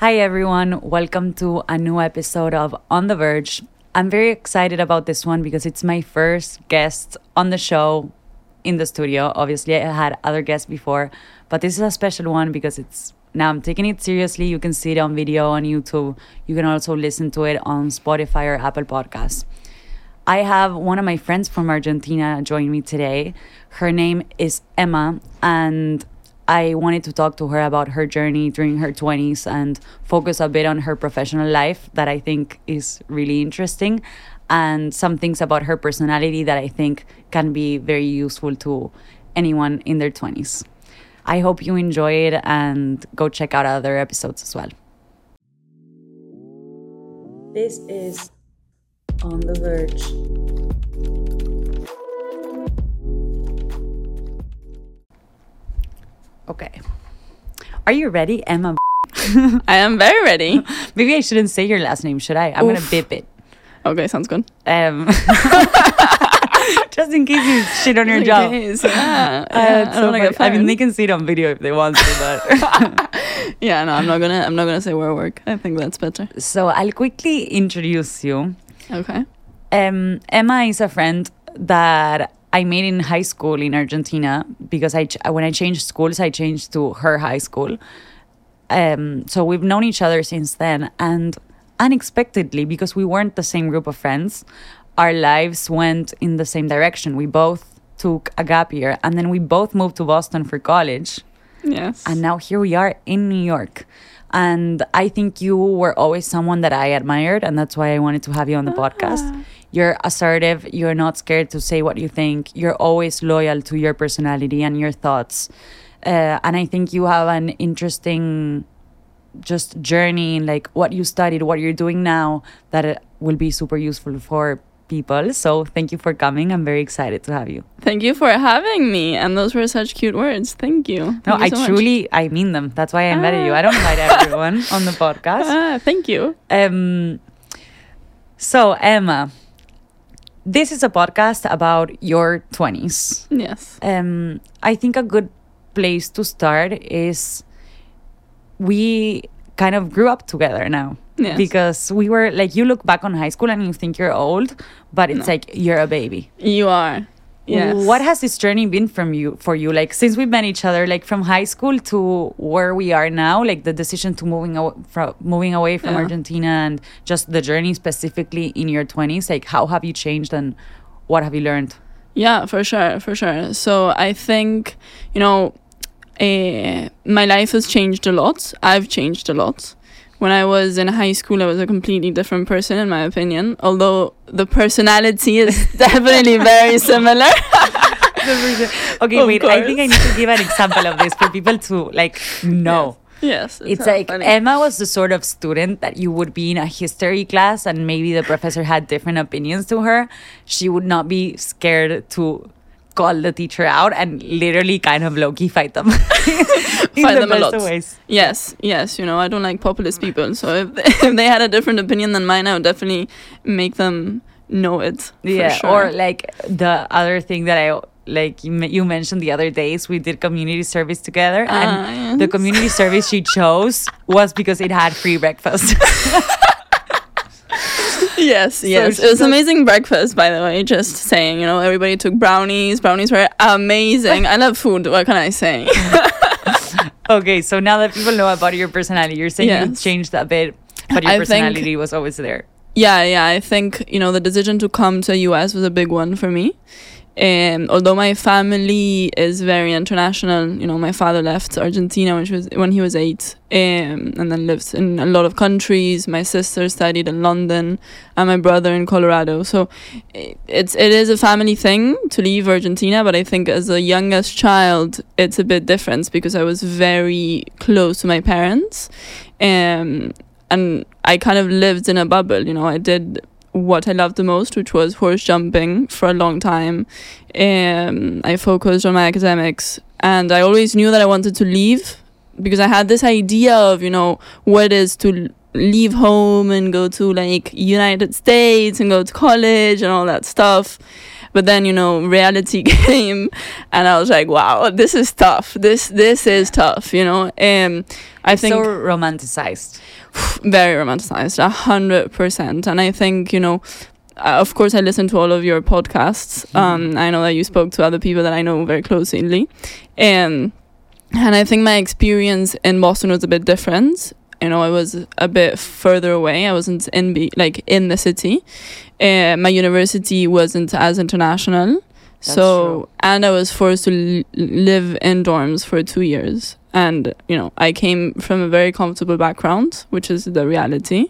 Hi, everyone. Welcome to a new episode of On the Verge. I'm very excited about this one because it's my first guest on the show in the studio. Obviously, I had other guests before, but this is a special one because it's now I'm taking it seriously. You can see it on video on YouTube. You can also listen to it on Spotify or Apple Podcasts. I have one of my friends from Argentina join me today. Her name is Emma, and I wanted to talk to her about her journey during her 20s and focus a bit on her professional life that I think is really interesting and some things about her personality that I think can be very useful to anyone in their 20s. I hope you enjoy it and go check out other episodes as well. This is On the Verge. Okay. Are you ready, Emma? I am very ready. Maybe I shouldn't say your last name, should I? I'm gonna Oof. bip it. Okay, sounds good. Um, just in case you shit on your job. Yeah, Uh, yeah, I so funny. I mean, they can see it on video if they want to, but Yeah, no, I'm not gonna. I'm not gonna say where I work. I think that's better. so I'll quickly introduce you. Okay. Um, Emma is a friend that I made in high school in Argentina because I ch- when I changed schools, I changed to her high school. Um, so we've known each other since then, and unexpectedly, because we weren't the same group of friends, our lives went in the same direction. We both took a gap year, and then we both moved to Boston for college. Yes. And now here we are in New York. And I think you were always someone that I admired, and that's why I wanted to have you on the podcast. You're assertive, you're not scared to say what you think, you're always loyal to your personality and your thoughts. Uh, and I think you have an interesting just journey in like what you studied, what you're doing now that will be super useful for people. So thank you for coming. I'm very excited to have you. Thank you for having me. And those were such cute words. Thank you. No, Thank you I so much. truly I mean them. That's why I invited you. I don't invite everyone on the podcast. Ah, thank you. Um so Emma, this is a podcast about your 20s. Yes. Um I think a good place to start is we kind of grew up together now. Yes. Because we were like you look back on high school and you think you're old, but it's No. like you're a baby. You are. Yes. What has this journey been from you for you? Like since we met each other, like from high school to where we are now, like the decision to moving away from moving away from Yeah. Argentina and just the journey specifically in your twenties. Like how have you changed and what have you learned? Yeah, for sure, for sure. So I think, you know, uh, my life has changed a lot. I've changed a lot. When I was in high school, I was a completely different person, in my opinion. Although the personality is definitely very similar. okay, Of wait. I think I need to give an example of this for people to like know. yes, It's so like funny. Emma was the sort of student that you would be in a history class and maybe the professor had different opinions to her. She would not be scared to call the teacher out and literally kind of low key fight them. in Fight the them a lot. ways. Yes, yes. You know, I don't like populist people. So if, if they had a different opinion than mine, I would definitely make them know it. for Yeah. sure. Or like the other thing that I like you, you mentioned the other days we did community service together and Ah, the community service she chose was because it had free breakfast. Yes, yes. she it was does- amazing breakfast, by the way. Just saying, you know, everybody took brownies. Brownies were amazing. I love food. What can I say? Okay, so now that people know about your personality, you're saying you Yes. changed a bit, but your I think- personality was always there. yeah, yeah. I think you know the decision to come to US was a big one for me. Um, although my family is very international, you know, my father left Argentina when, she was, when he was eight, um, and then lives in a lot of countries. My sister studied in London, and my brother in Colorado. So it's it is a family thing to leave Argentina, but I think as a youngest child, it's a bit different because I was very close to my parents, um, and I kind of lived in a bubble. You know, I did what I loved the most, which was horse jumping for a long time. Um, I focused on my academics, and I always knew that I wanted to leave because I had this idea of you know what it is to leave home and go to like United States and go to college and all that stuff. But then you know reality came, and I was like, wow, this is tough. This this is tough. You know, um, I think so romanticized. Very romanticized, a hundred percent. And I think you know, uh, of course, I listen to all of your podcasts. Mhm. Um, I know that you spoke to other people that I know very closely, and and I think my experience in Boston was a bit different. You know, I was a bit further away. I wasn't in be like in the city. Uh, my university wasn't as international. That's so true. and I was forced to l- live in dorms for two years, and you know I came from a very comfortable background, which is the reality.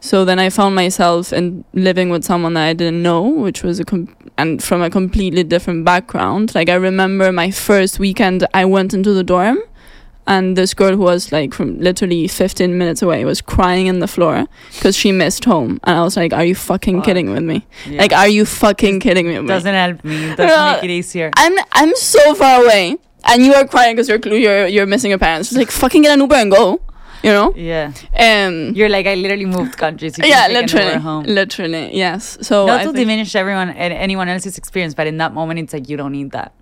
So then I found myself in living with someone that I didn't know, which was a com- and from a completely different background. Like I remember my first weekend, I went into the dorm, and this girl who was like from literally 15 minutes away was crying in the floor because she missed home, and I was like, "Are you fucking Fuck. kidding with me? Yeah. Like, are you fucking kidding me?" doesn't help me. Doesn't make it easier. I'm I'm so far away, and you are crying because you're you're you're missing your parents. Just like fucking get an Uber and go, you know. Yeah. Um. You're like I literally moved countries. Yeah, take an Uber literally, home. literally, yes. So Not I to diminish everyone and anyone else's experience, but in that moment, it's like you don't need that.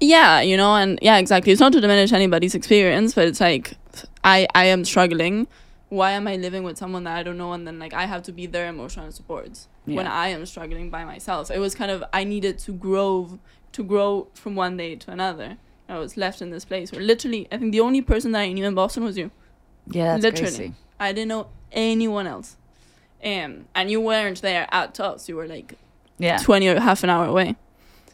yeah, you know, and yeah, exactly. It's not to diminish anybody's experience, but it's like I I am struggling. Why am I living with someone that I don't know, and then like I have to be their emotional support when I am struggling by myself? It was kind of I needed to grow to grow from one day to another. I was left in this place where literally I think the only person that I knew in Boston was you. Yeah, that's Literally. crazy. I didn't know anyone else. Um, and you weren't there at Tufts. You were like Yeah. 20 or half an hour away.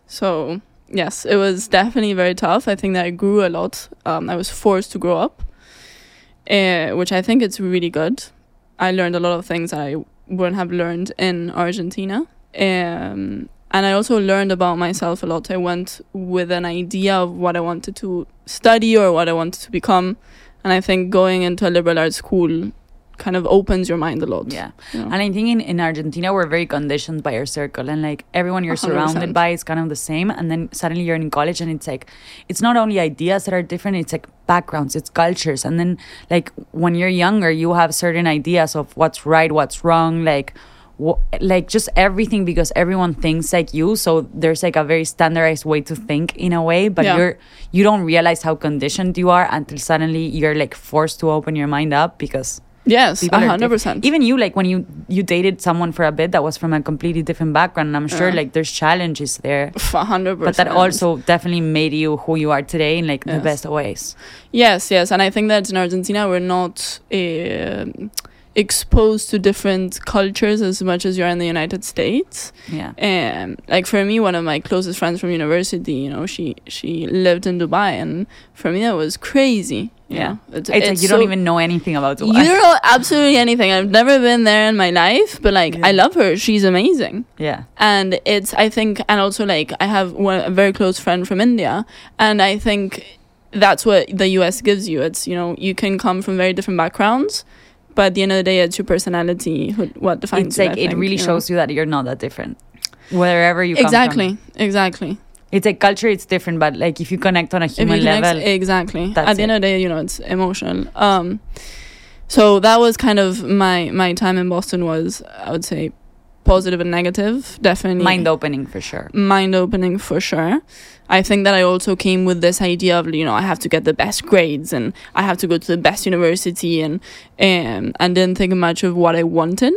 So, yes, it was definitely very tough. I think that I grew a lot. Um, I was forced to grow up, uh, which I think it's really good. I learned a lot of things that I wouldn't have learned in Argentina. Um, and I also learned about myself a lot. I went with an idea of what I wanted to study or what I wanted to become. And I think going into a liberal arts school kind of opens your mind a lot. Yeah. you know? And I think in, in Argentina, we're very conditioned by our circle. And like everyone you're 100%. surrounded by is kind of the same. And then suddenly you're in college and it's like, it's not only ideas that are different, it's like backgrounds, it's cultures. And then like when you're younger, you have certain ideas of what's right, what's wrong, like, like just everything because everyone thinks like you so there's like a very standardized way to think in a way but Yeah. you're you don't realize how conditioned you are until suddenly you're like forced to open your mind up because yes, people 100%. even you like when you you dated someone for a bit that was from a completely different background and i'm sure Yeah. like there's challenges there A hundred but that also definitely made you who you are today in like the best of ways yes, yes, and I think that in Argentina we're not um exposed to different cultures as much as you're in the United States. yeah Um, like for me, one of my closest friends from university, you know, she she lived in Dubai, and for me that was crazy. you Yeah. know. it's, it's, like you don't even know anything about Dubai. You don't know absolutely anything. I've never been there in my life, but like I love her. She's amazing yeah and it's i think and also like i have one a very close friend from india and i think that's what the us gives you it's you know you can come from very different backgrounds but at the end of the day it's your personality who, what defines it's like I it think, really you know. shows you that you're not that different wherever you come exactly from exactly it's like culture it's different but like if you connect on a human connect- level exactly at the end it. of the day you know it's emotional um so that was kind of my my time in boston was i would say positive and negative definitely mind opening for sure mind opening for sure. I think that I also came with this idea of you know I have to get the best grades and I have to go to the best university and um, and didn't think much of what I wanted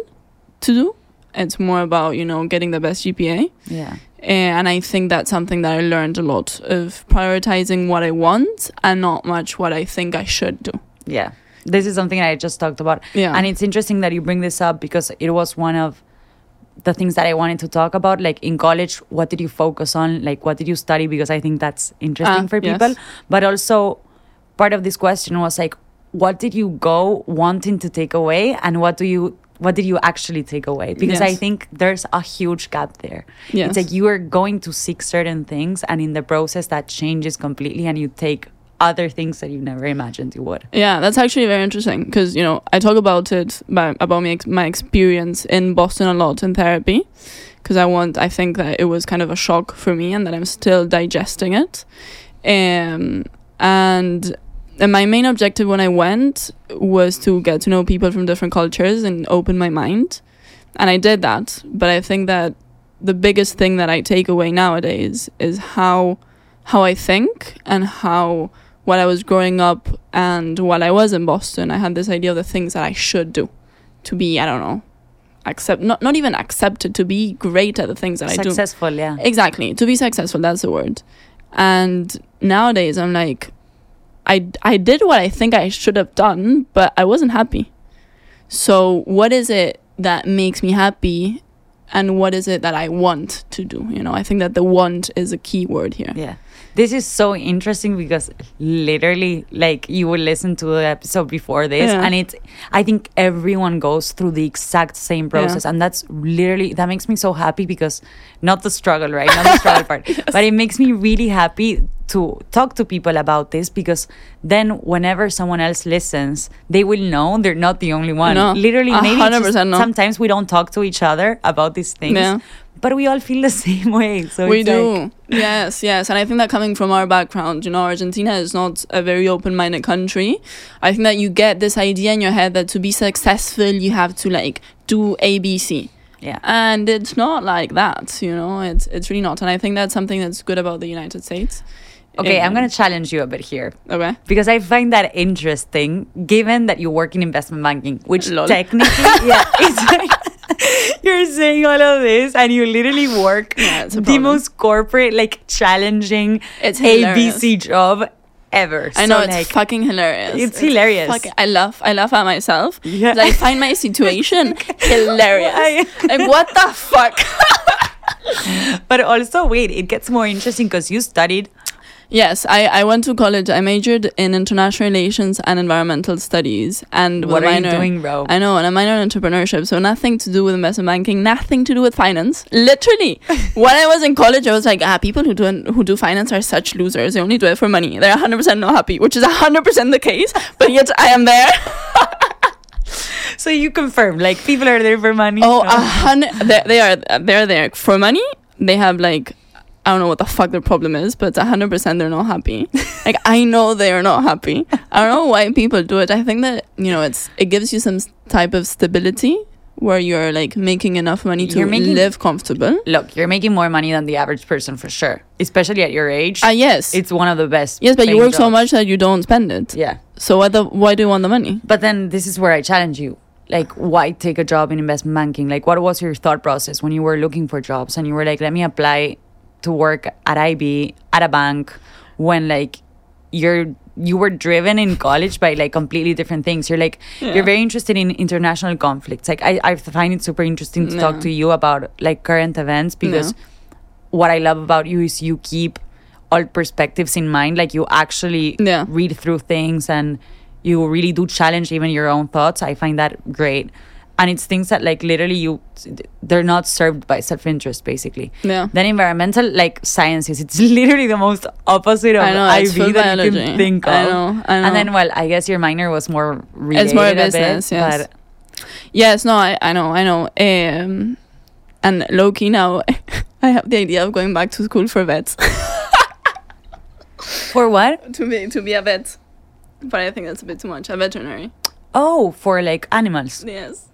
to do. It's more about you know getting the best GPA, yeah and I think that's something that I learned a lot of prioritizing what I want and not much what I think I should do. yeah this is something i just talked about Yeah, And it's interesting that you bring this up because it was one of the things that I wanted to talk about. Like in college, what did you focus on? Like, what did you study? Because I think that's interesting Ah, for yes. people. But also, part of this question was like, what did you go wanting to take away, and what do you what did you actually take away? Because I think there's a huge gap there. yes. It's like you are going to seek certain things, and in the process, that changes completely, and you take other things that you never imagined you would. Yeah, that's actually very interesting because you know I talk about it by, about my ex- my experience in Boston a lot in therapy because I want I think that it was kind of a shock for me and that I'm still digesting it, um, and and my main objective when I went was to get to know people from different cultures and open my mind, and I did that. But I think that the biggest thing that I take away nowadays is how how I think and how while I was growing up and while I was in Boston, I had this idea of the things that I should do to be, I don't know, accept not not even accepted to be great at the things that I do. Successful, yeah. Exactly. To be successful, that's the word. And nowadays I'm like I I did what I think I should have done, but I wasn't happy. So what is it that makes me happy and what is it that I want to do? You know, I think that the want is a key word here. Yeah. This is so interesting because literally, like, you will listen to the episode before this, Yeah. and it's, I think everyone goes through the exact same process. And that's literally, that makes me so happy because not the struggle, right? Not the struggle part, but it makes me really happy to talk to people about this because then whenever someone else listens, they will know they're not the only one. No, Literally, maybe just no. sometimes we don't talk to each other about these things. Yeah. But we all feel the same way. So we it's like- do yes yes and i think that coming from our background you know argentina is not a very open-minded country i think that you get this idea in your head that to be successful you have to like do abc yeah. and it's not like that you know it's it's really not and i think that's something that's good about the united states Okay, I'm Um, going to challenge you a bit here okay because I find that interesting given that you work in investment banking, which Lol. technically, yeah, it's like you're saying all of this and you literally work Yeah, the most corporate, like challenging It's hilarious. ABC job ever. I know So, it's like, fucking hilarious. It's hilarious. Fuck, I laugh. I laugh at myself. Yeah. I find my situation hilarious. Like what the fuck? But also, wait, it gets more interesting because you studied. Yes, I, I went to college. I majored in international relations and environmental studies, and with What a are you minor, doing, bro? I know, and a minor in entrepreneurship. So nothing to do with investment banking, nothing to do with finance. Literally, when I was in college, I was like, ah, people who do who do finance are such losers. They only do it for money. They're 100 percent not happy, which is 100 percent the case. But yet I am there. So you confirm, like, people are there for money. Oh, No. a hundred. They, they are. They're there for money. They have like, I don't know what the fuck their problem is, but a hundred percent they're not happy. like I know they are not happy. I don't know why people do it. I think that you know it's it gives you some type of stability where you're like making enough money to making- live comfortable. Look, you're making more money than the average person for sure, especially at your age. Ah yes, it's one of the best. yes, but you work so much that you don't spend it. Yeah. So why the why do you want the money? But then this is where I challenge you. Like, why take a job in investment banking? Like, what was your thought process when you were looking for jobs and you were like, let me apply to work at IB, at a bank, when like you're you were driven in college by like completely different things. You're like Yeah. you're very interested in international conflicts. Like I, I find it super interesting to Yeah. talk to you about like current events because what I love about you is you keep all perspectives in mind. Like you actually Yeah. read through things and you really do challenge even your own thoughts. I find that great. And it's things that like literally you they're not served by self interest basically. Yeah. Then environmental like sciences, it's literally the most opposite of I know, IB that you biology. can think of. I know, I know. And then well, I guess your minor was more related It's more a bit, business, yes. Yes, no, I, I know, I know. Um, and low key now, I have the idea of going back to school for vets. for what? to be to be a vet, but I think that's a bit too much. A veterinary. Oh, for like animals. Yes.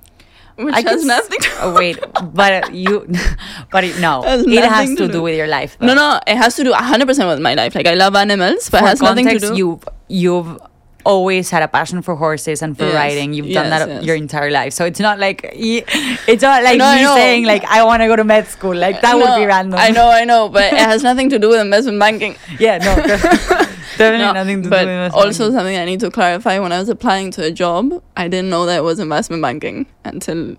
Which I has nothing. s- oh, wait, but uh, you, but it, no, Has it has to to do do- with your life. no, though. no, it has to do hundred percent with my life. Like I love animals, but it For has nothing to context, do. You've you've always had a passion for horses and for Yes, riding. You've done that yes. your entire life, so it's not like it's not like I me saying like I want to go to med school. Like that would be random. I know, I know, but it has nothing to do with investment banking. Yeah, no, definitely No, nothing to but do with also something I need to clarify. When I was applying to a job, I didn't know that it was investment banking until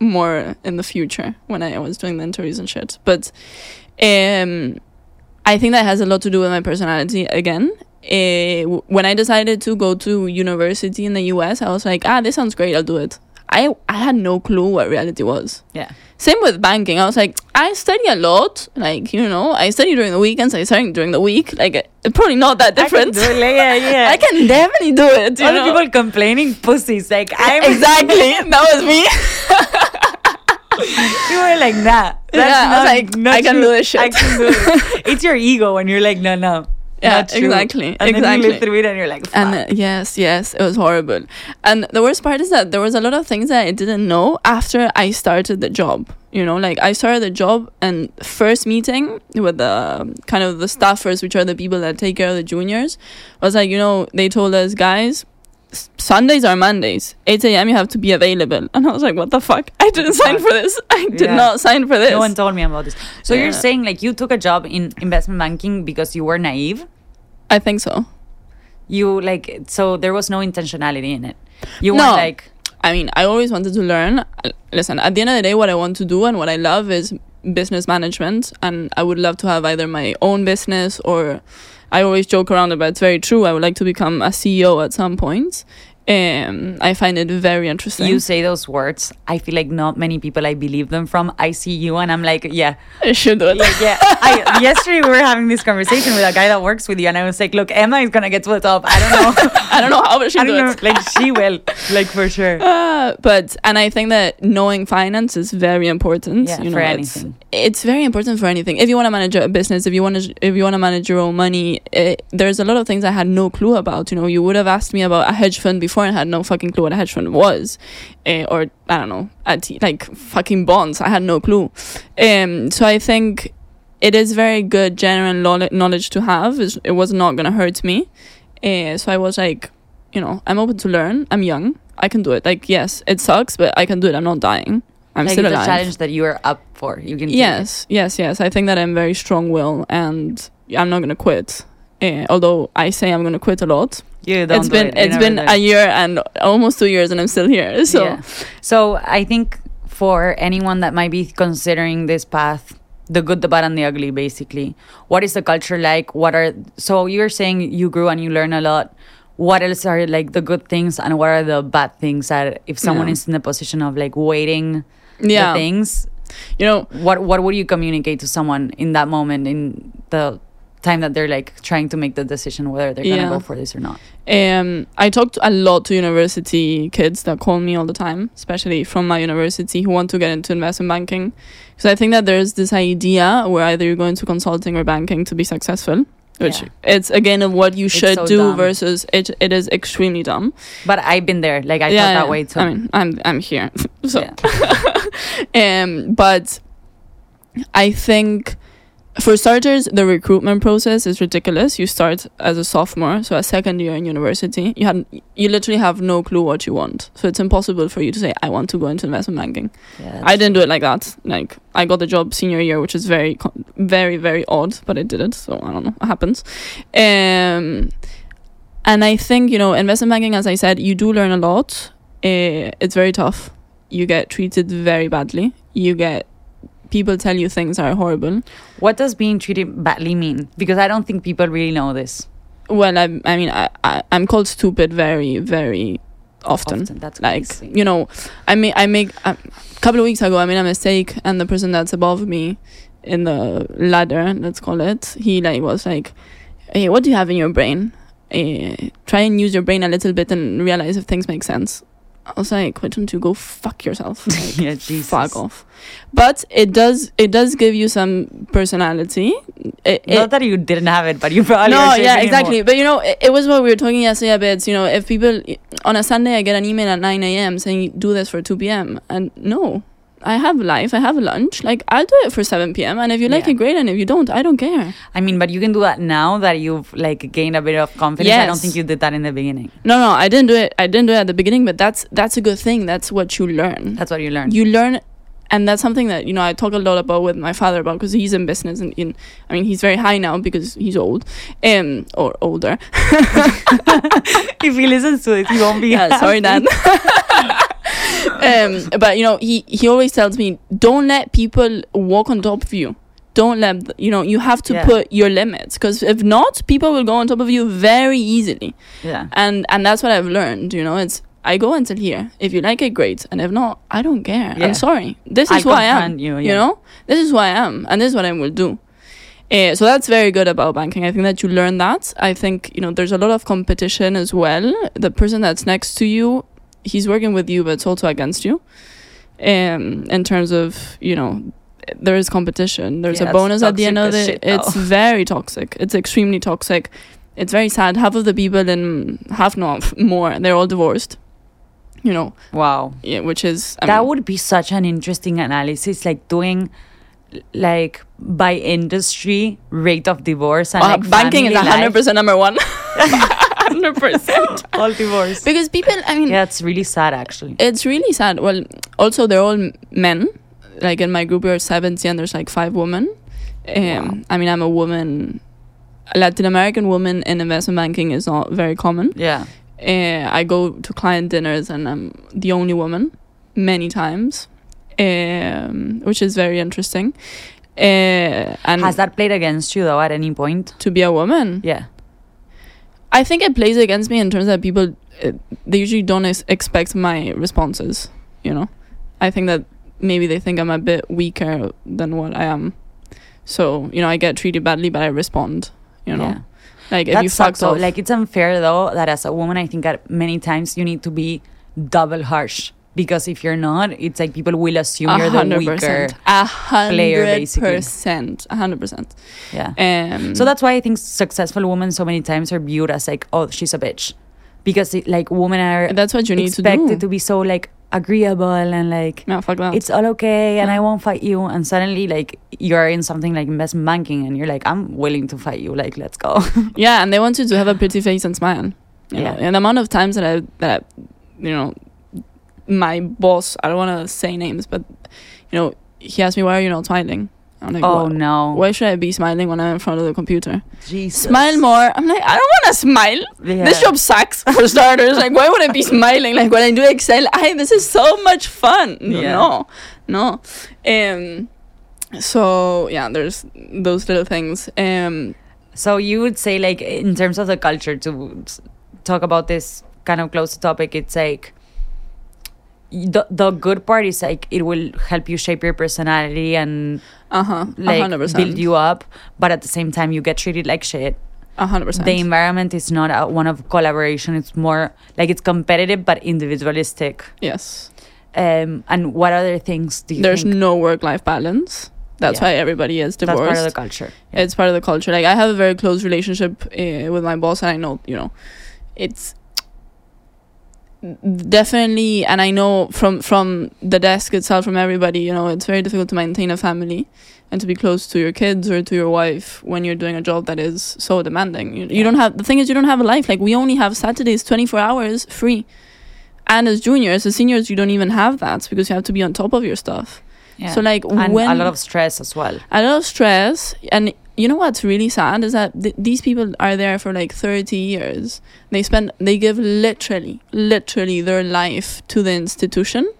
more in the future when I was doing the interviews and shit. But um, I think that has a lot to do with my personality again. Uh, when I decided to go to university in the US, I was like, ah, this sounds great, I'll do it. I, I had no clue what reality was. Yeah. Same with banking. I was like, I study a lot. Like, you know, I study during the weekends, I study during the week. Like, it's probably not that I can different. do it, yeah, yeah. I can definitely do it. All know? the people complaining, pussies. Like I'm exactly. that was me. You were like, nah. That's Yeah, I was not, like, not I can do this shit. I can do it. it's your ego when you're like, no, no. Yeah, exactly, And then you exactly. live through it and you're like, And uh, yes, yes, it was horrible. And the worst part is that there was a lot of things that I didn't know after I started the job. You know, like I started the job and first meeting with the kind of the staffers, which are the people that take care of the juniors, was like, you know, they told us guys. Sundays are Mondays. 8 a.m. You have to be available. And I was like, what the fuck? I didn't sign for this. I did Yeah. not sign for this. no one told me about this. So Yeah. you're saying like you took a job in investment banking because you were naive? I think so. You like so there was no intentionality in it. You No. weren't like I mean, I always wanted to learn. Listen, at the end of the day, what I want to do and what I love is business management. And I would love to have either my own business or I always joke around about it's very true. I would like to become a CEO at some point. Um, I find it very interesting. you say those words. I feel like not many people I believe them from. I see you and I'm like, yeah. I should do it. Like, yeah. I, yesterday we were having this conversation with a guy that works with you and I was like, look, Emma is gonna get to the top. I don't know. I don't know how, but she I do it. Like she will. Like for sure. Uh, but and I think that knowing finance is very important. Yeah, you know, for it's, anything. it's very important for anything. If you want to manage a business, if you want to, if you want to manage your own money, it, there's a lot of things I had no clue about. You know, you would have asked me about a hedge fund before and had no fucking clue what a hedge fund was, uh, or I don't know, at like fucking bonds. I had no clue. Um, so I think it is very good general knowle- knowledge to have. It was not gonna hurt me. Uh, so I was like, you know, I'm open to learn. I'm young. I can do it. Like, yes, it sucks, but I can do it. I'm not dying. I'm like still it's alive. a challenge that you are up for. You can. Yes, yes, yes. I think that I'm very strong will and I'm not gonna quit. Uh, although I say I'm gonna quit a lot. You don't. it's do been it. It's been a year and almost two years and I'm still here. So Yeah. So I think for anyone that might be considering this path, the good, the bad, and the ugly, basically, what is the culture like? What are so you're saying you grew and you learn a lot. What else are like the good things and what are the bad things that if someone Yeah. is in the position of like waiting yeah, the things, you know, what what would you communicate to someone in that moment in the time that they're like trying to make the decision whether they're Yeah. gonna go for this or not? um, I talked a lot to university kids that call me all the time, especially from my university who want to get into investment banking. Because I think that there's this idea where either you're going to consulting or banking to be successful. Which Yeah. it's again of what you should so do dumb. versus it. It is extremely dumb. But I've been there. Like I felt that way too. I mean, I'm I'm here. so, Yeah. um, but I think for starters, the recruitment process is ridiculous. You start as a sophomore, so a second year in university. You had you literally have no clue what you want, so it's impossible for you to say I want to go into investment banking. Yeah, I didn't do it like that. Like I got the job senior year, which is very, very, very odd, but I did it. So I don't know. It happens. Um, and I think you know investment banking, as I said, you do learn a lot. Uh, it's very tough. You get treated very badly. You get people tell you things are horrible. What does being treated badly mean? Because I don't think people really know this. Well, I, I mean, I, I, I'm called stupid very, very often. Often, that's like crazy. you know i make i make a couple of weeks ago i made a mistake and the person that's above me in the ladder let's call it he like was like hey what do you have in your brain uh, try and use your brain a little bit and realize if things make sense i was like why don't go fuck yourself Like, yeah, Jesus. fuck off but it does it does give you some personality it, it, Not that you didn't have it, but you probably no, yeah, exactly. more. But you know, it, it was what we were talking yesterday about. You know, if people on a Sunday, I get an email at nine a.m. saying do this for two p.m. and no, I have life, I have lunch. Like I'll do it for seven p.m. And if you like Yeah. it, great. And if you don't, I don't care. I mean, but you can do that now that you've like gained a bit of confidence. I don't think you did that in the beginning. No, no, I didn't do it. I didn't do it at the beginning, but that's that's a good thing. That's what you learn. That's what you learn. you learn and that's something that you know I talk a lot about with my father about because he's in business and in I mean he's very high now because he's old um or older if he listens to it, he won't be. yeah, sorry, happy. Dad. um, but you know, he he always tells me, don't let people walk on top of you. Don't let th- you know. You have to Yeah. put your limits because if not, people will go on top of you very easily. Yeah. And and that's what I've learned. You know, it's I go until here. If you like it, great. And if not, I don't care. Yeah. I'm sorry. This I is who I am. you, You know, this is who I am, and this is what I will do. Uh, so that's very good about banking. I think that you learn that. I think you know there's a lot of competition as well. The person that's next to you, he's working with you, but it's also against you. Um, in terms of you know, there is competition. There's Yeah, a bonus at the end of it. shit. It's very toxic. It's extremely toxic. It's very sad. Half of the people in half not more, they're all divorced. You know, Wow. yeah, which is I that mean, would be such an interesting analysis, like doing like by industry rate of divorce and uh, like banking is family hundred life. percent number one. Hundred percent. all divorced. Because people, I mean, Yeah, it's really sad actually. it's really sad. Well, also they're all men. Like in my group, we're seventy, and there's like five women. Um, Wow. I mean, I'm a woman. A Latin American woman in investment banking is not very common. Yeah. Uh, I go to client dinners, and I'm the only woman many times, um, which is very interesting. Uh, and Has that played against you though at any point? to be a woman, Yeah. I think it plays against me in terms that people uh, they usually don't ex- expect my responses. You know, I think that maybe they think I'm a bit weaker than what I am. So you know, I get treated badly, but I respond. You know, Yeah. like if you sucks though. off, Like it's unfair though that as a woman I think that many times you need to be double harsh. Because if you're not, it's like people will assume you're the weaker. percent, a player, hundred basically. percent, a hundred percent. Yeah. Um, So that's why I think successful women so many times are viewed as like, oh, she's a bitch, because it, like women are that's what you need to expected do. to, be so like agreeable and like that. it's all okay and Yeah. I won't fight you. And suddenly like you're in something like investment banking and you're like, I'm willing to fight you. Like let's go. Yeah, and they want you to have a pretty face and smile. Yeah. know? And the amount of times that I that I, you know, my boss, I don't want to say names, but you know, he asked me why are you not smiling? I'm like, oh "Why- no, Why should I be smiling when I'm in front of the computer? Jesus. Smile more. I'm like, I don't want to smile. Yeah. This job sucks for starters. like, why would I be smiling? Like when I do Excel, I this is so much fun. Yeah. No, no. Um. So yeah, there's those little things. Um. So you would say like in terms of the culture to talk about this kind of close topic, it's like the the good part is like it will help you shape your personality and Uh huh. like hundred build you up, but at the same time you get treated like shit. A hundred percent. The environment is not a, one of collaboration; it's more like it's competitive but individualistic. Yes. Um, and what other things do you There's think no work life balance. That's Yeah. why everybody is divorced. that's part of the culture? Yeah. It's part of the culture. Like I have a very close relationship uh, with my boss, and I know you know, it's definitely, and I know from from the desk itself, from everybody, you know, it's very difficult to maintain a family and to be close to your kids or to your wife when you're doing a job that is so demanding. You, you don't have the thing is you don't have a life. Like we only have Saturdays, twenty four hours free. And as juniors, as seniors, you don't even have that because you have to be on top of your stuff. Yeah. So like and when a lot of stress as well. a lot of stress and you know what's really sad is that th- these people are there for like 30 years. They spend they give literally literally their life to the institution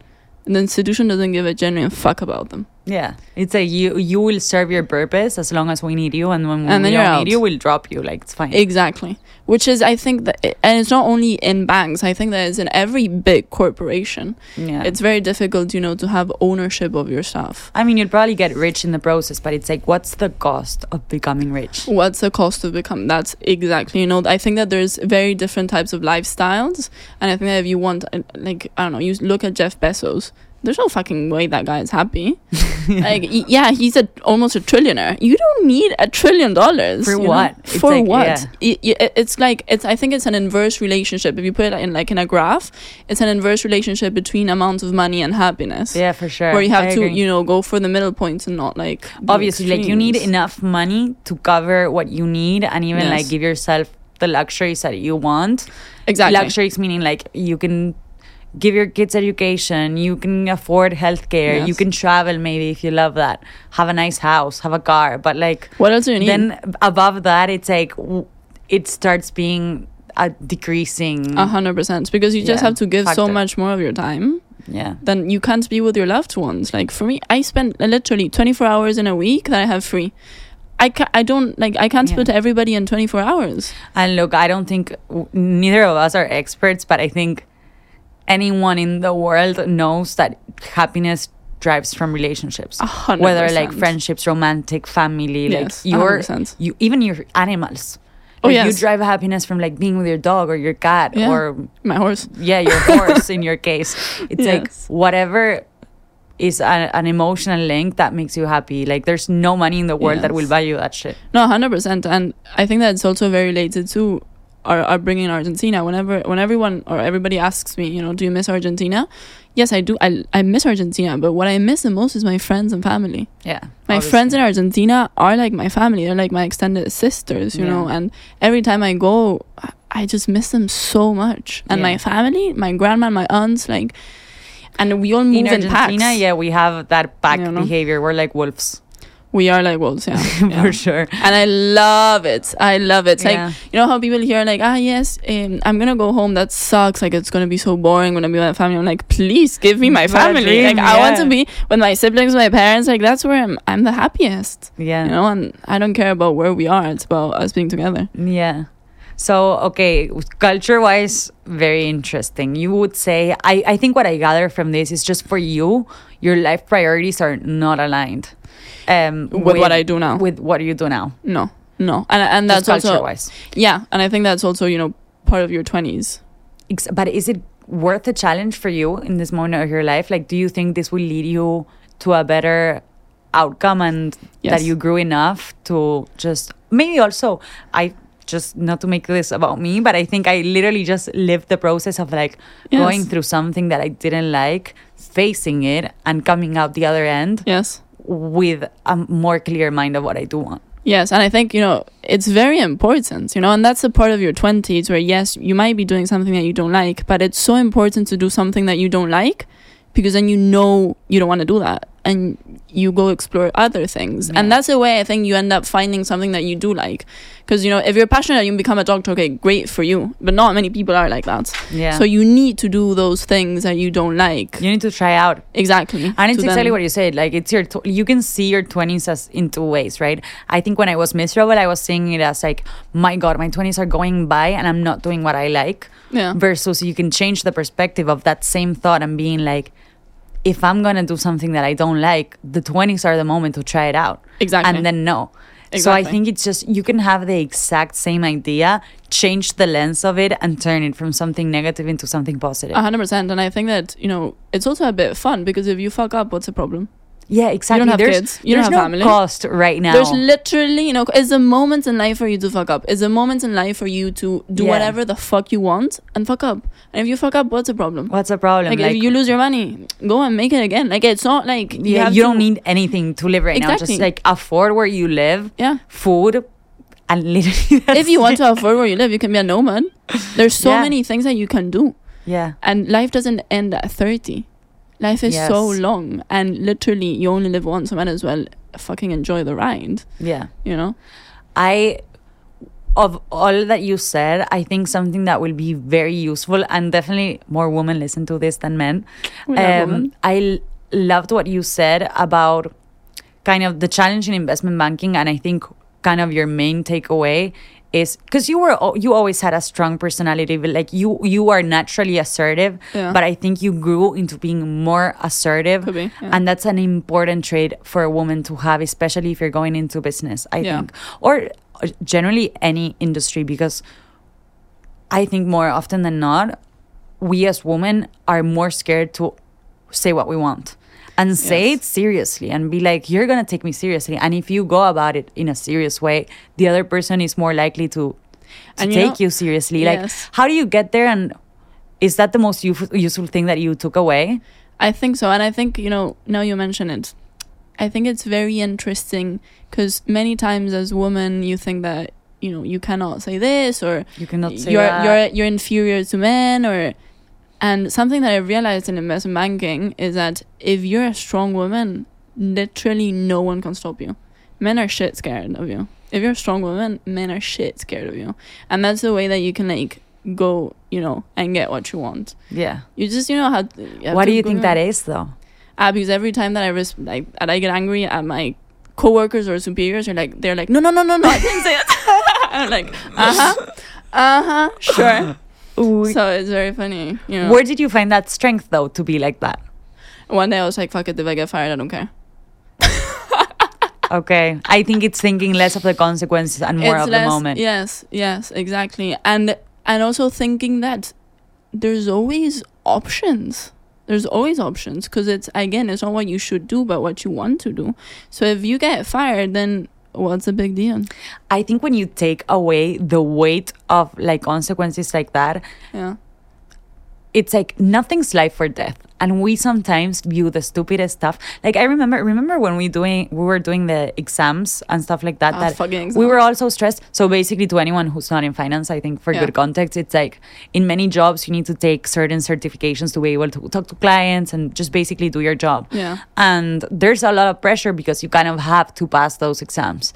and the institution doesn't give a genuine fuck about them Yeah, it's a you. You will serve your purpose as long as we need you, and when And we then you're don't out. need you, we'll drop you. Like it's fine. exactly which is i think that and it's not only in banks i think that it's in every big corporation yeah, it's very difficult you know to have ownership of your stuff I mean, you'd probably get rich in the process, but it's like, what's the cost of becoming rich? what's the cost of become that's exactly you know i think that there's very different types of lifestyles and i think that if you want uh, like i don't know you look at jeff bezos there's no fucking way that guy is happy like y- yeah he's a almost a trillionaire you don't need a trillion dollars For what? For like, what yeah. It- it's like it's i think it's an inverse relationship if you put it in like in a graph it's an inverse relationship between amount of money and happiness Yeah, for sure. where you have I to agree. you know go for the middle points and not like obviously, like you need enough money to cover what you need, and even Yes. like give yourself the luxuries that you want. exactly Luxuries meaning like you can give your kids education, you can afford healthcare, you can travel maybe if you love that, have a nice house, have a car, but like what else do you need then above that it's like it starts being a decreasing A hundred percent. Because you just Yeah, have to give so much more of your time. yeah Then you can't be with your loved ones. Like for me, I spend literally twenty four hours in a week that I have free. I ca- I don't like I can't Yeah. split everybody in twenty four hours. and look i don't think w- neither of us are experts but i think anyone in the world knows that happiness drives from relationships A hundred whether like friendships romantic family Yes, like your percent. you even your animals Oh, Like, yes. you drive happiness from like being with your dog or your cat Yeah. or My horse. yeah your horse in your case it's like whatever is a, an emotional link that makes you happy. Like there's no money in the world that will buy you that shit. No, hundred percent, and I think that's also very related to our upbringing in Argentina. Whenever when everyone or everybody asks me, you know, do you miss Argentina? Yes, I do. I I miss Argentina, but what I miss the most is my friends and family. Yeah. My friends in Argentina are like my family. They're like my extended sisters, you know. And every time I go, I- I just miss them so much. And Yeah. my family, my grandma, my aunts, like, and we all move in in, packs. yeah, we have that pack You know? behavior. We're like wolves we are like wolves, yeah. yeah. for sure. and I love it. I love it. It's Yeah. like you know how people here are like, ah, yes, um, I'm gonna go home. That sucks. Like it's gonna be so boring when I be with my family. I'm like, please give me my family. dream, like I want to be with my siblings, my parents. Like that's where I'm. I'm the happiest. Yeah. You know, and I don't care about where we are. It's about us being together. Yeah. So, okay, culture wise, very interesting. You would say, I, I think what I gather from this is just for you, your life priorities are not aligned um, With what I do now. With what you do now. No, no, and and that's also wise. yeah, and I think that's also you know part of your twenties. Ex- But is it worth a challenge for you in this moment of your life? Like, do you think this will lead you to a better outcome and that you grew enough to just maybe also, I just not to make this about me, but I think I literally just lived the process of like Yes. going through something that I didn't like, facing it, and coming out the other end Yes. With a more clear mind of what I do want. Yes, and I think you know it's very important, you know, and that's a part of your twenties where yes, you might be doing something that you don't like, but it's so important to do something that you don't like because then you know you don't want to do that and you go explore other things, Yeah. and that's the way I think you end up finding something that you do like, because you know if you're passionate, you become a doctor. Okay, great for you, but not many people are like that. Yeah. So you need to do those things that you don't like. you need to try out Exactly, And it's exactly then- what you said. Like it's your, tw- you can see your twenties as in two ways, right? I think when I was miserable, I was seeing it as like, my God, my twenties are going by, and I'm not doing what I like. Yeah. Versus you can change the perspective of that same thought and being like, if I'm gonna do something that I don't like, the twenties are the moment to try it out, Exactly. and then no. Exactly. So I think it's just you can have the exact same idea, change the lens of it, and turn it from something negative into something positive. A hundred percent, and I think that you know it's also a bit fun because if you fuck up, what's the problem? Yeah, exactly. You don't have there's kids. You don't there's have no family. cost right now. There's literally, you know, it's a moment in life for you to fuck up. It's a moment in life for you to do Yeah. whatever the fuck you want and fuck up. And if you fuck up, what's the problem? What's the problem? Like, if you lose your money, go and make it again. Like it's not like you yeah, have you to- don't need anything to live right now. Just like afford where you live, Yeah. food, and literally. if you want to afford where you live, you can be a nomad. There's so Yeah. many things that you can do, yeah, and life doesn't end at thirty. Life is so long, and literally, you only live once. So might as well fucking enjoy the ride. yeah. You know. I of all that you said, I think something that will be very useful and definitely more women listen to this than men. Um. I l- loved what you said about kind of the challenge in investment banking, and I think kind of your main takeaway is because you were you always had a strong personality, but like you you are naturally assertive, Yeah. but I think you grew into being more assertive, be, yeah. and that's an important trait for a woman to have, especially if you're going into business. I Yeah. think, or uh, generally any industry, because I think more often than not, we as women are more scared to say what we want and say Yes. it seriously and be like, you're going to take me seriously. And if you go about it in a serious way, the other person is more likely to, to And you take know- you seriously. Like, Yes. how do you get there? And is that the most useful, useful thing that you took away? I think so. And I think, you know, now you mention it, I think it's very interesting because many times as women, you think that, you know, you cannot say this or You cannot say you're, that. you're, you're inferior to men or, and something that I realized in investment banking is that if you're a strong woman, literally no one can stop you. Men are shit scared of you. If you're a strong woman, men are shit scared of you. And that's the way that you can like go, you know, and get what you want. yeah. You just, you know, how. You Why do you think that is, though? uh, because every time that I res- like I get angry at my coworkers or superiors, are like they're like, no, no, no, no, no, I didn't say it. I'm like, uh huh, uh huh, sure. So it's very funny, you know. Where did you find that strength, though, to be like that? One day I was like, fuck it, if I get fired, I don't care. Okay. I think it's thinking less of the consequences and more It's of less- the moment. Yes, yes, exactly, and and also thinking that there's always options. there's always options because it's again it's not what you should do but what you want to do so if you get fired then what's a big deal? I think when you take away the weight of like consequences like that, yeah it's like nothing's life or death and we sometimes view the stupidest stuff like i remember remember when we doing we were doing the exams and stuff like that Ah, that we were exams. also stressed so basically to anyone who's not in finance i think for Yeah. good context it's like in many jobs you need to take certain certifications to be able to talk to clients and just basically do your job Yeah. and there's a lot of pressure because you kind of have to pass those exams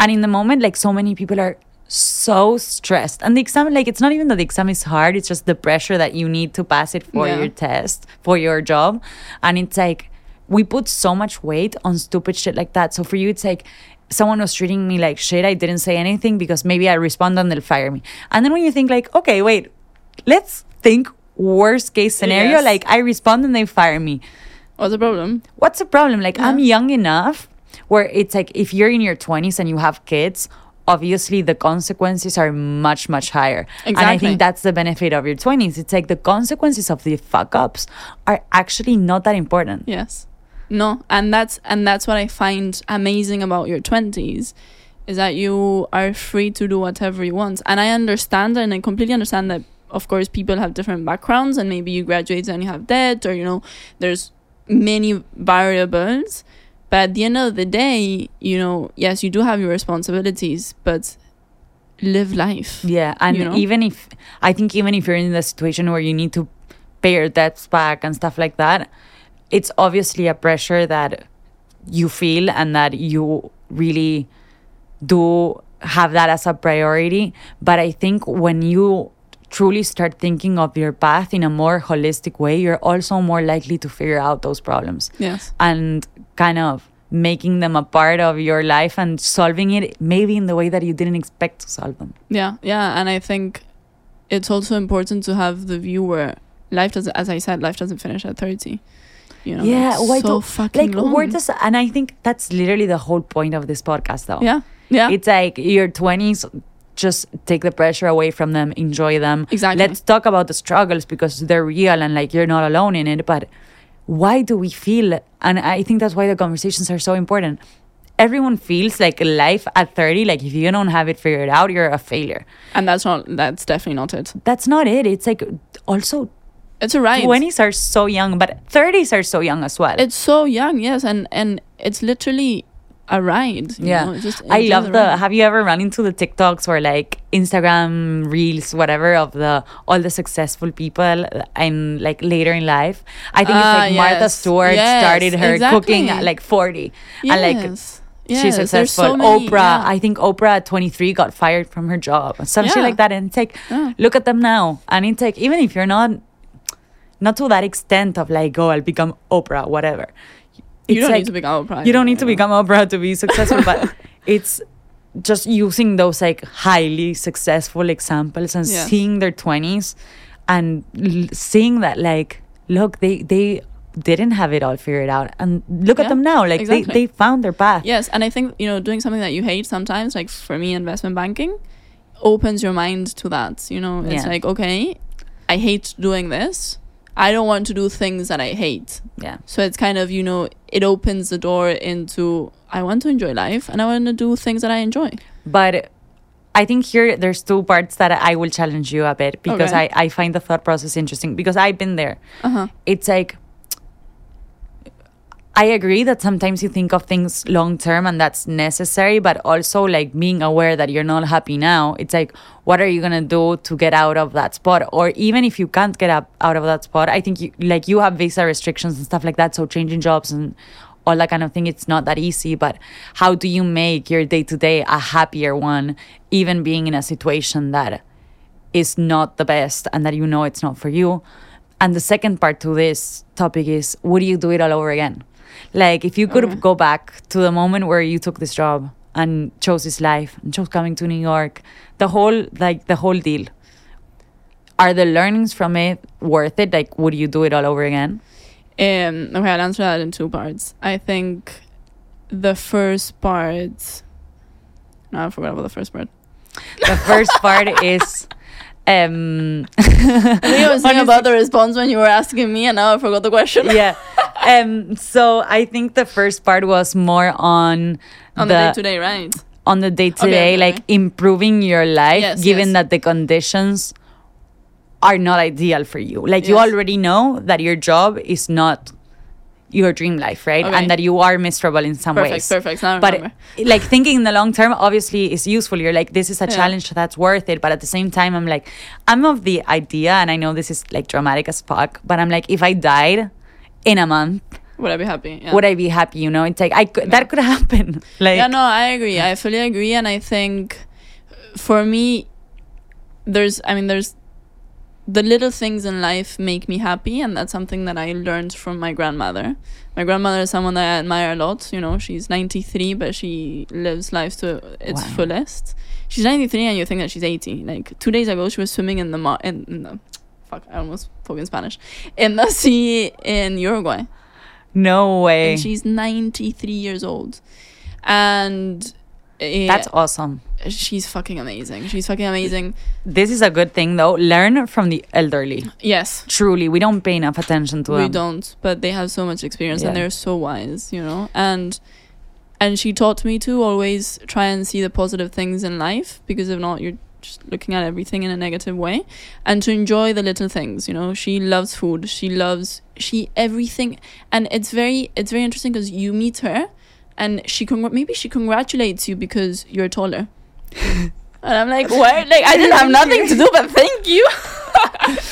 and in the moment like so many people are so stressed. And the exam like it's not even that the exam is hard it's just the pressure that you need to pass it for Yeah. your test for your job. And it's like we put so much weight on stupid shit like that. So for you it's like someone was treating me like shit i didn't say anything because maybe i respond and they'll fire me. And then when you think like okay wait let's think worst case scenario Yes. like i respond and they fire me. What's the problem? What's the problem? Like, I'm young enough where it's like if you're in your 20s and you have kids, obviously the consequences are much, much higher. And I think that's the benefit of your 20s. It's like the consequences of the fuck ups are actually not that important. Yes. No, and that's and that's what I find amazing about your 20s is that you are free to do whatever you want. And I understand and I completely understand that of course people have different backgrounds and maybe you graduate and you have debt or you know there's many variables. But at the end of the day, you know, yes, you do have your responsibilities, but live life. Yeah. And You know? even if, I think even if you're in the situation where you need to pay your debts back and stuff like that, it's obviously a pressure that you feel and that you really do have that as a priority. But I think when you truly start thinking of your path in a more holistic way, you're also more likely to figure out those problems Yes. and kind of making them a part of your life and solving it maybe in the way that you didn't expect to solve them. Yeah, yeah, and I think it's also important to have the view where life doesn't, as I said, life doesn't finish at thirty. You know, Yeah, it's why so fucking Like, long. where does, and I think that's literally the whole point of this podcast, though. yeah, yeah, It's like your 20s, just take the pressure away from them, enjoy them. exactly. Let's talk about the struggles because they're real and like you're not alone in it. But why do we feel, and I think that's why the conversations are so important. Everyone feels like life at 30, like if you don't have it figured out, you're a failure. and that's not. That's definitely not it. That's not it. It's like also It's a right. 20s are so young, but 30s are so young as well. It's so young, yes, and and it's literally a ride. you Yeah. know, just I love the. ride. Have you ever run into the TikToks or like Instagram reels, whatever, of the all the successful people and like later in life? I think it's Ah, like Martha. Stewart Yes, started her cooking at like forty, and like Yes. she's Yes, successful. so many, Oprah, yeah. I think Oprah at twenty three got fired from her job, some shit Yeah. like that, and it's like Yeah. look at them now, and it's like even if you're not, not to that extent of like oh I'll become Oprah, whatever. You don't like, need to become a prime. you don't need to become Oprah to be successful, but it's just using those like highly successful examples and Yeah. seeing their 20s and l- seeing that like look they they didn't have it all figured out and look at them now like exactly. they, they found their path Yes, and I think you know doing something that you hate sometimes, like for me, investment banking, opens your mind to that. You know, it's Yeah. like okay, I hate doing this. I don't want to do things that I hate. yeah So it's kind of you know it opens the door into I want to enjoy life and I want to do things that I enjoy. but I think here there's two parts that I will challenge you a bit because Okay. I, I find the thought process interesting because I've been there Uh huh. it's like I agree that sometimes you think of things long term and that's necessary, but also like being aware that you're not happy now. It's like, what are you gonna do to get out of that spot? Or even if you can't get up out of that spot, I think you like you have visa restrictions and stuff like that. So changing jobs and all that kind of thing, it's not that easy. But how do you make your day to day a happier one, even being in a situation that is not the best and that you know it's not for you. And the second part to this topic is would you do it all over again? Like if you could Okay. go back to the moment where you took this job and chose this life and chose coming to New York, the whole like the whole deal. Are the learnings from it worth it? Like would you do it all over again? Um, okay, I'll answer that in two parts. I think the first part. No, I forgot about the first part. The first part is Um, I think I was thinking about the response when you were asking me, and now I forgot the question. yeah. Um, so I think the first part was more on On the, day to day, right? on the day to Okay, day, okay, like okay. improving your life, Yes, given yes. that the conditions are not ideal for you. Like you already know that your job is not your dream life, right? Okay. And that you are miserable in some Perfect, ways. perfect. I But remember. like thinking in the long term, obviously is useful. You're like, this is a Yeah. challenge that's worth it. But at the same time, I'm like, I'm of the idea, and I know this is like dramatic as fuck, but I'm like, if I died in a month, Would I be happy? Yeah. would I be happy? You know, it's like I could, that could happen. Like, yeah, no, I agree. I fully agree, and I think for me, there's, I mean, there's the little things in life make me happy, and that's something that I learned from my grandmother. My grandmother is someone that I admire a lot. You know, she's 93, but she lives life to its Wow. fullest. She's 93, and you think that she's 80. Like two days ago, she was swimming in the mar- in, in the fuck. I almost spoke in Spanish in the sea in Uruguay no way. and she's 93 years old and uh, That's awesome. she's fucking amazing she's fucking amazing This is a good thing though. Learn from the elderly. yes Truly, we don't pay enough attention to we them. We don't but they have so much experience and they're so wise you know and and she taught me to always try and see the positive things in life because if not you're just looking at everything in a negative way and to enjoy the little things you know she loves food she loves she everything and it's very it's very interesting because you meet her and she congr- maybe she congratulates you because you're taller and i'm like what like i didn't have nothing to do but thank you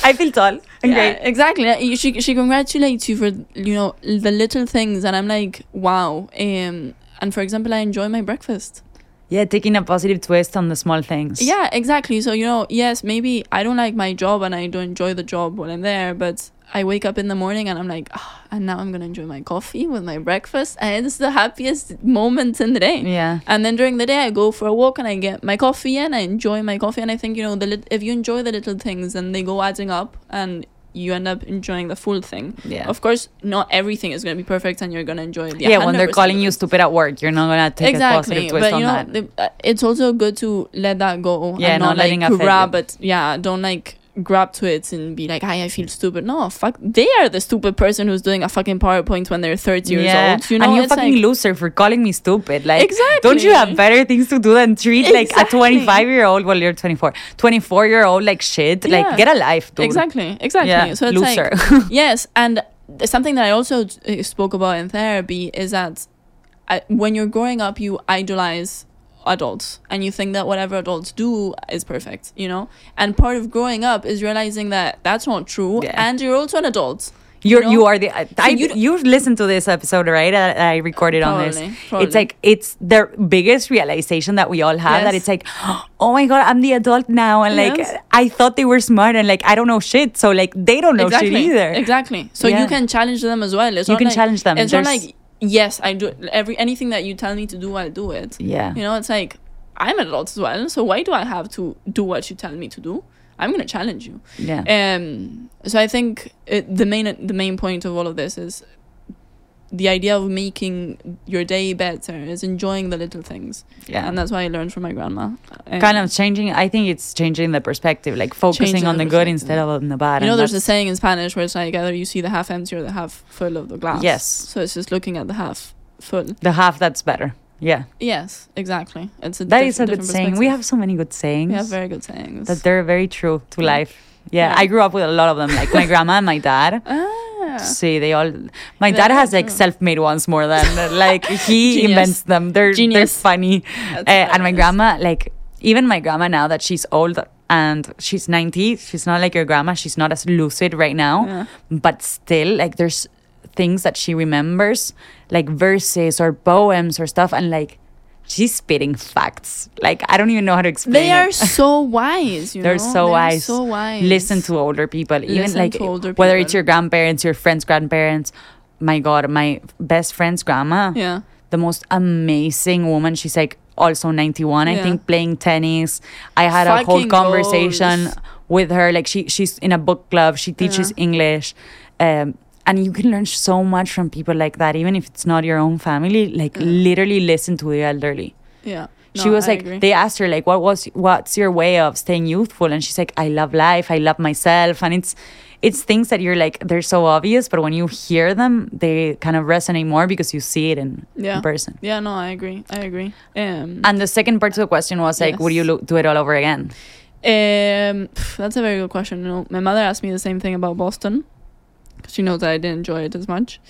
I feel tall. and yeah, exactly. Uh, She she congratulates you for you know the little things, and I'm like, wow. Um, and for example, I enjoy my breakfast. Yeah, taking a positive twist on the small things. Yeah, exactly. So you know, yes, maybe I don't like my job and I don't enjoy the job when I'm there, but I wake up in the morning and I'm like, ah, and now I'm gonna enjoy my coffee with my breakfast, and it's the happiest moment in the day. Yeah. And then during the day, I go for a walk and I get my coffee and I enjoy my coffee. And I think, you know, the if you enjoy the little things, and they go adding up and you end up enjoying the full thing. Yeah. Of course, not everything is going to be perfect and you're going to enjoy the yeah, when they're calling you stupid at work, you're not gonna take a positive Exactly. twist But, on know, that. the, uh, it's also good to let that go Yeah, and not not, letting like you. it. Yeah, don't like grab to it and be like, hi, I feel stupid. No, fuck. They are the stupid person who's doing a fucking PowerPoint when they're 30 years old. You know, and you fucking like, loser for calling me stupid. Like, Exactly. don't you have better things to do than treat like a 25 year old? Well, you're 24, 24 year old like shit. Yeah. Like, get a life, dude. Exactly, exactly. Yeah, so it's loser. like yes, and something that I also uh, spoke about in therapy is that I, when you're growing up, you idolize adults and you think that whatever adults do is perfect, you know. And part of growing up is realizing that that's not true, Yeah. and you're also an adult. You're know? you are the I, I you you listened to this episode right? I, I recorded on this. Probably, probably. It's like it's the biggest realization that we all have that it's like, oh my god, I'm the adult now, and like Yes. I thought they were smart, and like I don't know shit, so like they don't know exactly, shit either. Exactly. So Yeah. you can challenge them as well. It's You can like- challenge them. It's not like yes, I do every anything that you tell me to do, I'll do it. Yeah. You know, it's like I'm an adult as well, so why do I have to do what you tell me to do? I'm gonna challenge you. Yeah. Um. So I think it, the main the main point of all of this is the idea of making your day better is enjoying the little things, yeah. and that's what I learned from my grandma. Um, kind of changing i think it's changing the perspective like focusing on the the good instead of on the bad You know, there's a saying in Spanish where it's like either you see the half empty or the half full of the glass. Yes. So it's just looking at the half full. the half that's better yeah Yes, exactly. It's a that diff- is a good saying we have so many good sayings we have very good sayings. that they're very true to Yeah. life yeah, Yeah. i grew up with a lot of them like my grandma and my dad ah, see they all my dad has like self-made ones more than like he invents them. They're Genius. they're funny uh, and my grandma like even my grandma now that she's old and she's 90 she's not like your grandma she's not as lucid right now Yeah. but still like there's things that she remembers like verses or poems or stuff and like she's spitting facts like i don't even know how to explain They it. are so wise. You They're know? so They're wise. So wise. listen to older people even Listen like to older whether people. it's your grandparents your friends grandparents my god my best friend's grandma Yeah. the most amazing woman she's like also 91 i think playing tennis i had a whole conversation goals. with her like she she's in a book club she teaches Yeah. english um and you can learn so much from people like that even if it's not your own family like literally listen to the elderly Yeah. she No, was I like agree. they asked her like what was what's your way of staying youthful and she's like i love life i love myself and it's it's things that you're like they're so obvious but when you hear them they kind of resonate more because you see it in, Yeah. in person Yeah, no, I agree. I agree. Um, and the second part to the question was like would you lo- do it all over again Um, that's a very good question. You know, my mother asked me the same thing about Boston because she knows that I didn't enjoy it as much.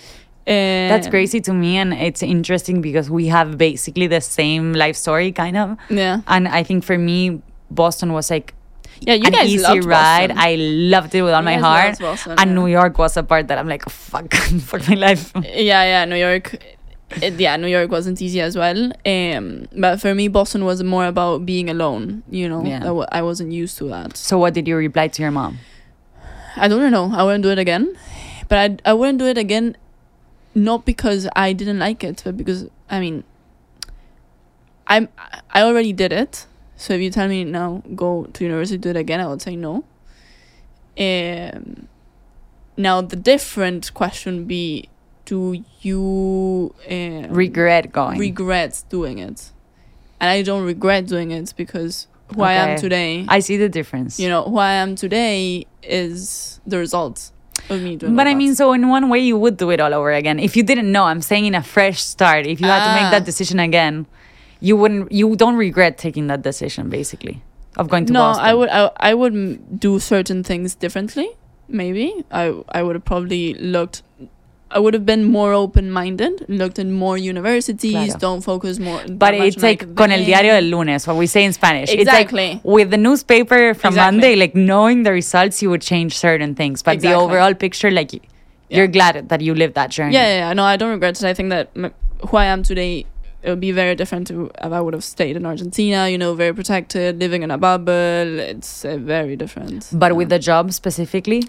Um, that's crazy to me and it's interesting because we have basically the same life story kind of Yeah, and i think for me boston was like yeah. You an guys easy loved ride Boston. i loved it with all You my heart Boston, and yeah. new york was a part that i'm like fuck for my life yeah, yeah. New York. It, yeah, New York wasn't easy as well. Um, but for me, Boston was more about being alone. You know, Yeah. I, w- I wasn't used to that. So what did you reply to your mom? I don't know. I wouldn't do it again. But I I wouldn't do it again not because I didn't like it, but because I mean I'm I already did it. So if you tell me now go to university do it again, I would say no. Um now the different question be do you um, Regret going. regret doing it? And I don't regret doing it because who I am today I see the difference. you know who i am today is the result of me doing but I mean, so in one way, you would do it all over again. If you didn't know, I'm saying in a fresh start, if you had to make Ah. that decision again, you wouldn't, you don't regret taking that decision, basically, of going to no Boston. i would I, I would do certain things differently maybe i i would have probably looked i would have been more open-minded looked at more universities Claro. don't focus more But it's like con el diario del lunes, what we say in Spanish. Exactly. Like with the newspaper from Exactly. Monday, like knowing the results, you would change certain things. But the overall picture, like Yeah. you're glad that you lived that journey. yeah, yeah, yeah no i don't regret it i think that who i am today it would be very different to if i would have stayed in argentina you know very protected living in a bubble it's uh, very different But Yeah. with the job specifically,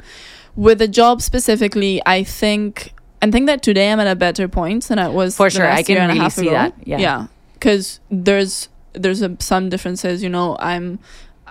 with the job specifically, I think I think that today I'm at a better point than I was For sure, I can and really see ago. that, yeah. yeah, because there's there's a, some differences. You know, I'm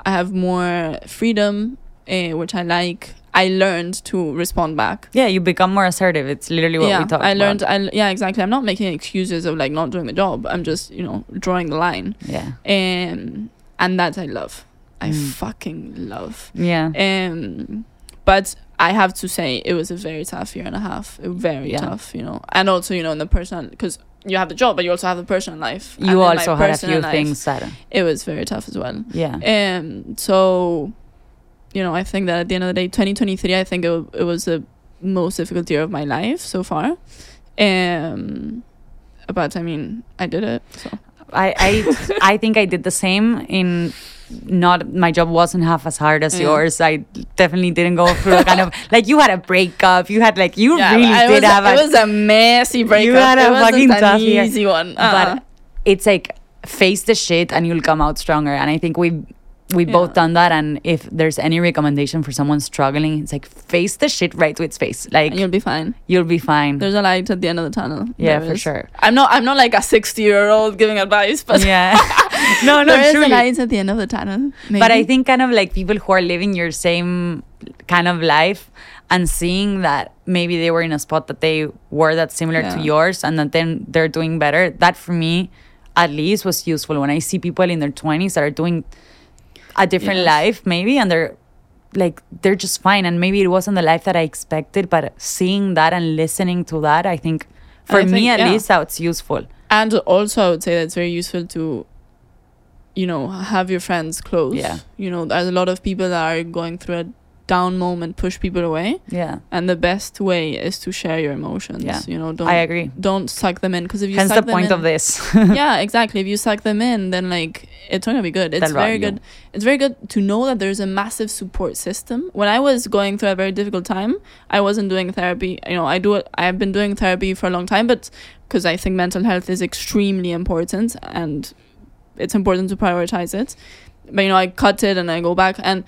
I have more freedom, uh, which I like. I learned to respond back. yeah, you become more assertive. It's literally what yeah, we talked I about. learned. I yeah, exactly. I'm not making excuses of like not doing the job. I'm just you know drawing the line, Yeah. um, and that I love. I Mm. fucking love. Yeah. Um, but I have to say it was a very tough year and a half. Very Yeah. tough, you know. And also, you know, in the personal, because you have the job, but you also have the personal life. You my also had a few life, things that, It was very tough as well. yeah. Um, so, you know, I think that at the end of the day, 2023, I think it, it was the most difficult year of my life so far. Um, but I mean, I did it. So I, I, I think I did the same in not my job wasn't half as hard as Yeah. yours. I definitely didn't go through a kind of like you had a breakup. You had like you really did was, have a, it was a messy breakup. had a it wasn't fucking an tough year. easy one. Uh-uh. but uh-huh. it's like face the shit and you'll come out stronger. And I think we we both done that. And if there's any recommendation for someone struggling, it's like face the shit right to its face. Like and you'll be fine. you'll be fine. There's a light at the end of the tunnel. Yeah, There for is. sure. I'm not. I'm not like a 60 year old giving advice, but yeah. no, no, there is truly. a light at the end of the tunnel. But I think kind of like people who are living your same kind of life and seeing that maybe they were in a spot that they were that similar to yours and that then they're doing better. That for me, at least, was useful when I see people in their 20s that are doing a different Yes. life, maybe, and they're like, they're just fine. And maybe it wasn't the life that I expected, but seeing that and listening to that, I think for I me think- at yeah. least, that's useful. and also I would say that it's very useful to, you know, have your friends close. Yeah. You know, there's a lot of people that are going through a down moment, push people away, Yeah. and the best way is to share your emotions. Yeah. You know, don't I agree. don't suck them in because if you Hence suck the point in, of this. yeah, exactly. If you suck them in, then like it's not gonna be good. It's very good. It's very good to know that there's a massive support system. When I was going through a very difficult time, I wasn't doing therapy. You know, I do it. I have been doing therapy for a long time, but because I think mental health is extremely important and it's important to prioritize it. But you know, I cut it and I go back and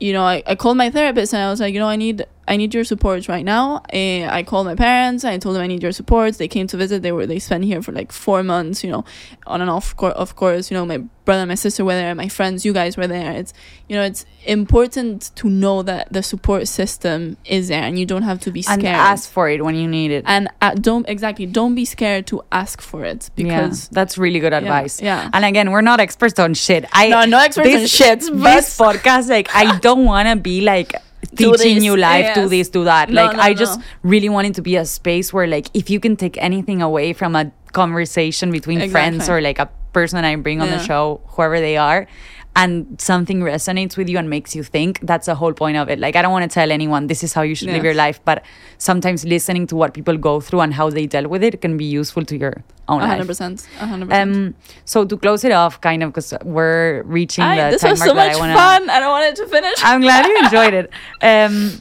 you know, I, I called my therapist and I was like, you know, I need I need your support right now. Uh, I called my parents. I told them I need your support. They came to visit. They were they spent here for like four months. You know, on and off. Of course, you know my brother, and my sister were there. My friends, you guys were there. It's you know it's important to know that the support system is there, and you don't have to be scared. And ask for it when you need it. And uh, don't exactly don't be scared to ask for it because yeah, that's really good advice. Yeah. And again, we're not experts on shit. I No, no experts this, on shit, This podcast, like, I don't want to be like teaching this, you life, do this, do that. No, like, no, I just no. really want it to be a space where, like, if you can take anything away from a conversation between friends or like a person I bring on the show, whoever they are. And something resonates with you and makes you think. That's the whole point of it. Like, I don't want to tell anyone this is how you should live your life, but sometimes listening to what people go through and how they dealt with it can be useful to your own A life. hundred percent. A hundred percent. Um, so to close it off, kind of, because we're reaching Aye, the this time was mark so that much I wanna. fun, and I wanted to finish. I'm glad you enjoyed it. Um,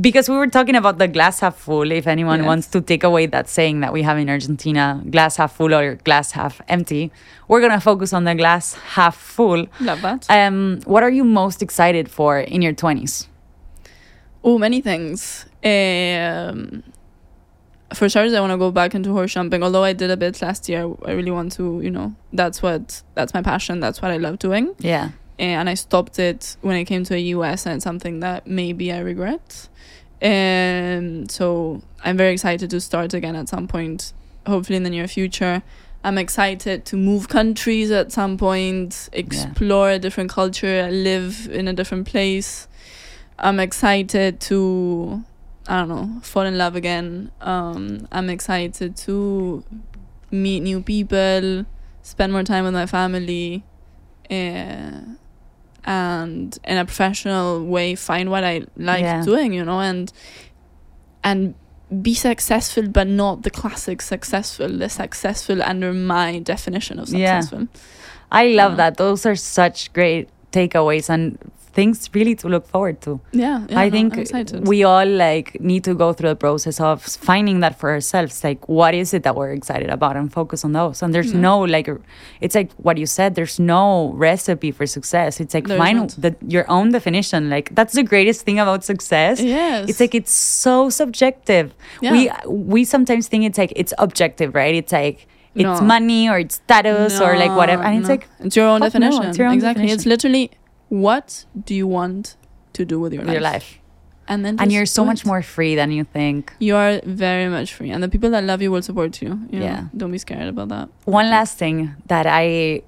because we were talking about the glass half full. If anyone Yes. wants to take away that saying that we have in Argentina, glass half full or glass half empty, we're gonna focus on the glass half full. Love that. Um, what are you most excited for in your twenties? Oh, many things. Um, for starters, I want to go back into horse jumping. Although I did a bit last year, I really want to. You know, that's what that's my passion. That's what I love doing. Yeah, And I stopped it when I came to the US, and it's something that maybe I regret. And so I'm very excited to start again at some point, hopefully in the near future. I'm excited to move countries at some point, explore a different culture, live in a different place. I'm excited to, I don't know, fall in love again. Um, I'm excited to meet new people, spend more time with my family, uh, and in a professional way find what I like Yeah. doing, you know, and and be successful, but not the classic successful, the successful under my definition of Yeah. successful. I love Yeah. that. Those are such great takeaways and things really to look forward to. Yeah, yeah I think we all like need to go through the process of finding that for ourselves. Like, what is it that we're excited about, and focus on those. And there's Yeah. no like, it's like what you said. There's no recipe for success. It's like There find the, your own definition. Like that's the greatest thing about success. yes, It's like it's so subjective. Yeah. We we sometimes think it's like it's objective, right? It's like it's No. money or it's status or like whatever, and it's No, like it's your own no, definition. it's your own exactly. It's literally what do you want to do with your life? your life, and then and you're so much it. more free than you think. You are very much free, and the people that love you will support you. you know? Yeah. don't be scared about that. One last thing that I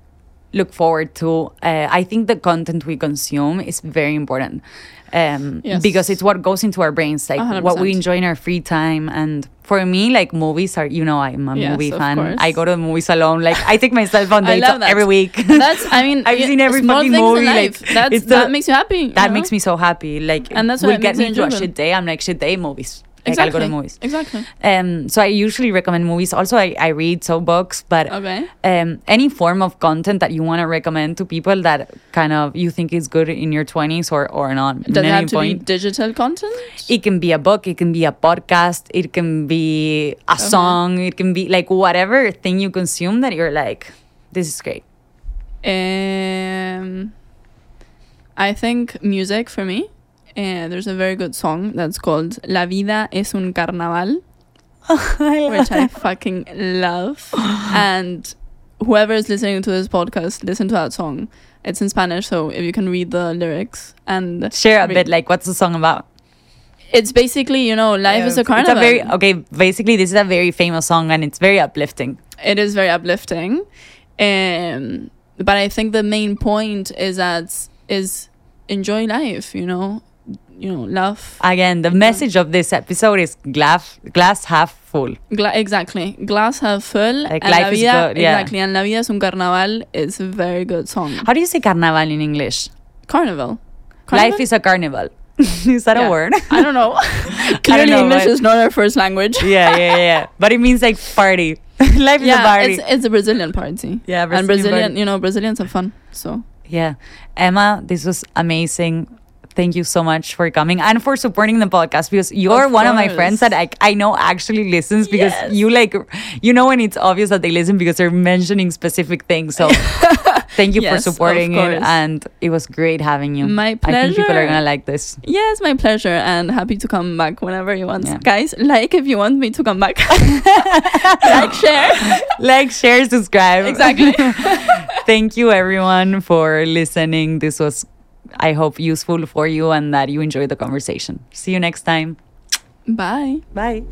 look forward to, uh, I think the content we consume is very important. Um, Yes. because it's what goes into our brains, like A hundred what we enjoy in our free time. And for me, like movies are, you know, I'm a Yes, movie fan. course. I go to the movies alone. Like I take myself on dates every week. That's I mean I've seen every fucking movie, like. That's the- that makes you happy. you that know? makes me so happy. Like, And that's what it get me through a shit day. I'm like shit day movies. Like exactly. I'll go to movies. Exactly. Um, so I usually recommend movies. Also, I, I read so books, but Okay. um, any form of content that you want to recommend to people that kind of you think is good in your 20s or, or not. Does it have to be digital content? It can be a book, it can be a podcast, it can be a song, it can be like whatever thing you consume that you're like, this is great. Um, I think music for me. Uh, there's a very good song that's called La vida es un carnaval, which I fucking love. and whoever is listening to this podcast, listen to that song. It's in Spanish, so if you can read the lyrics and Share a bit, like what's the song about? it's basically you know life is a It's carnival. a very okay. Basically, this is a very famous song, and it's very uplifting. it is very uplifting um but i think the main point is that is enjoy life you know you know love Again, the message of this episode is glass glass half full. Gla- exactly glass half full Like, and life la is good, yeah. exactly and la vida es un carnaval is a very good song How do you say carnaval in English? carnival, Life is a carnival. is that Yeah. a word? i don't know clearly know, english is not our first language yeah, yeah, yeah. But it means like party. Life is a party. it's, it's a brazilian party yeah, and brazilian party. you know brazilians have fun so Yeah. Emma, this was amazing. Thank you so much for coming and for supporting the podcast because you're Of one of my friends that I, I know actually listens because Yes. you like, you know, when it's obvious that they listen because they're mentioning specific things. So Thank you for Yes, of supporting it, and it was great having you. My I think people are gonna like this. Yes, my pleasure, and happy to come back whenever you want, Yeah. guys. Like if you want me to come back. like, share. like, share, subscribe. Exactly. Thank you, everyone, for listening. This was, I hope, useful for you and that you enjoy the conversation. See you next time. Bye. Bye.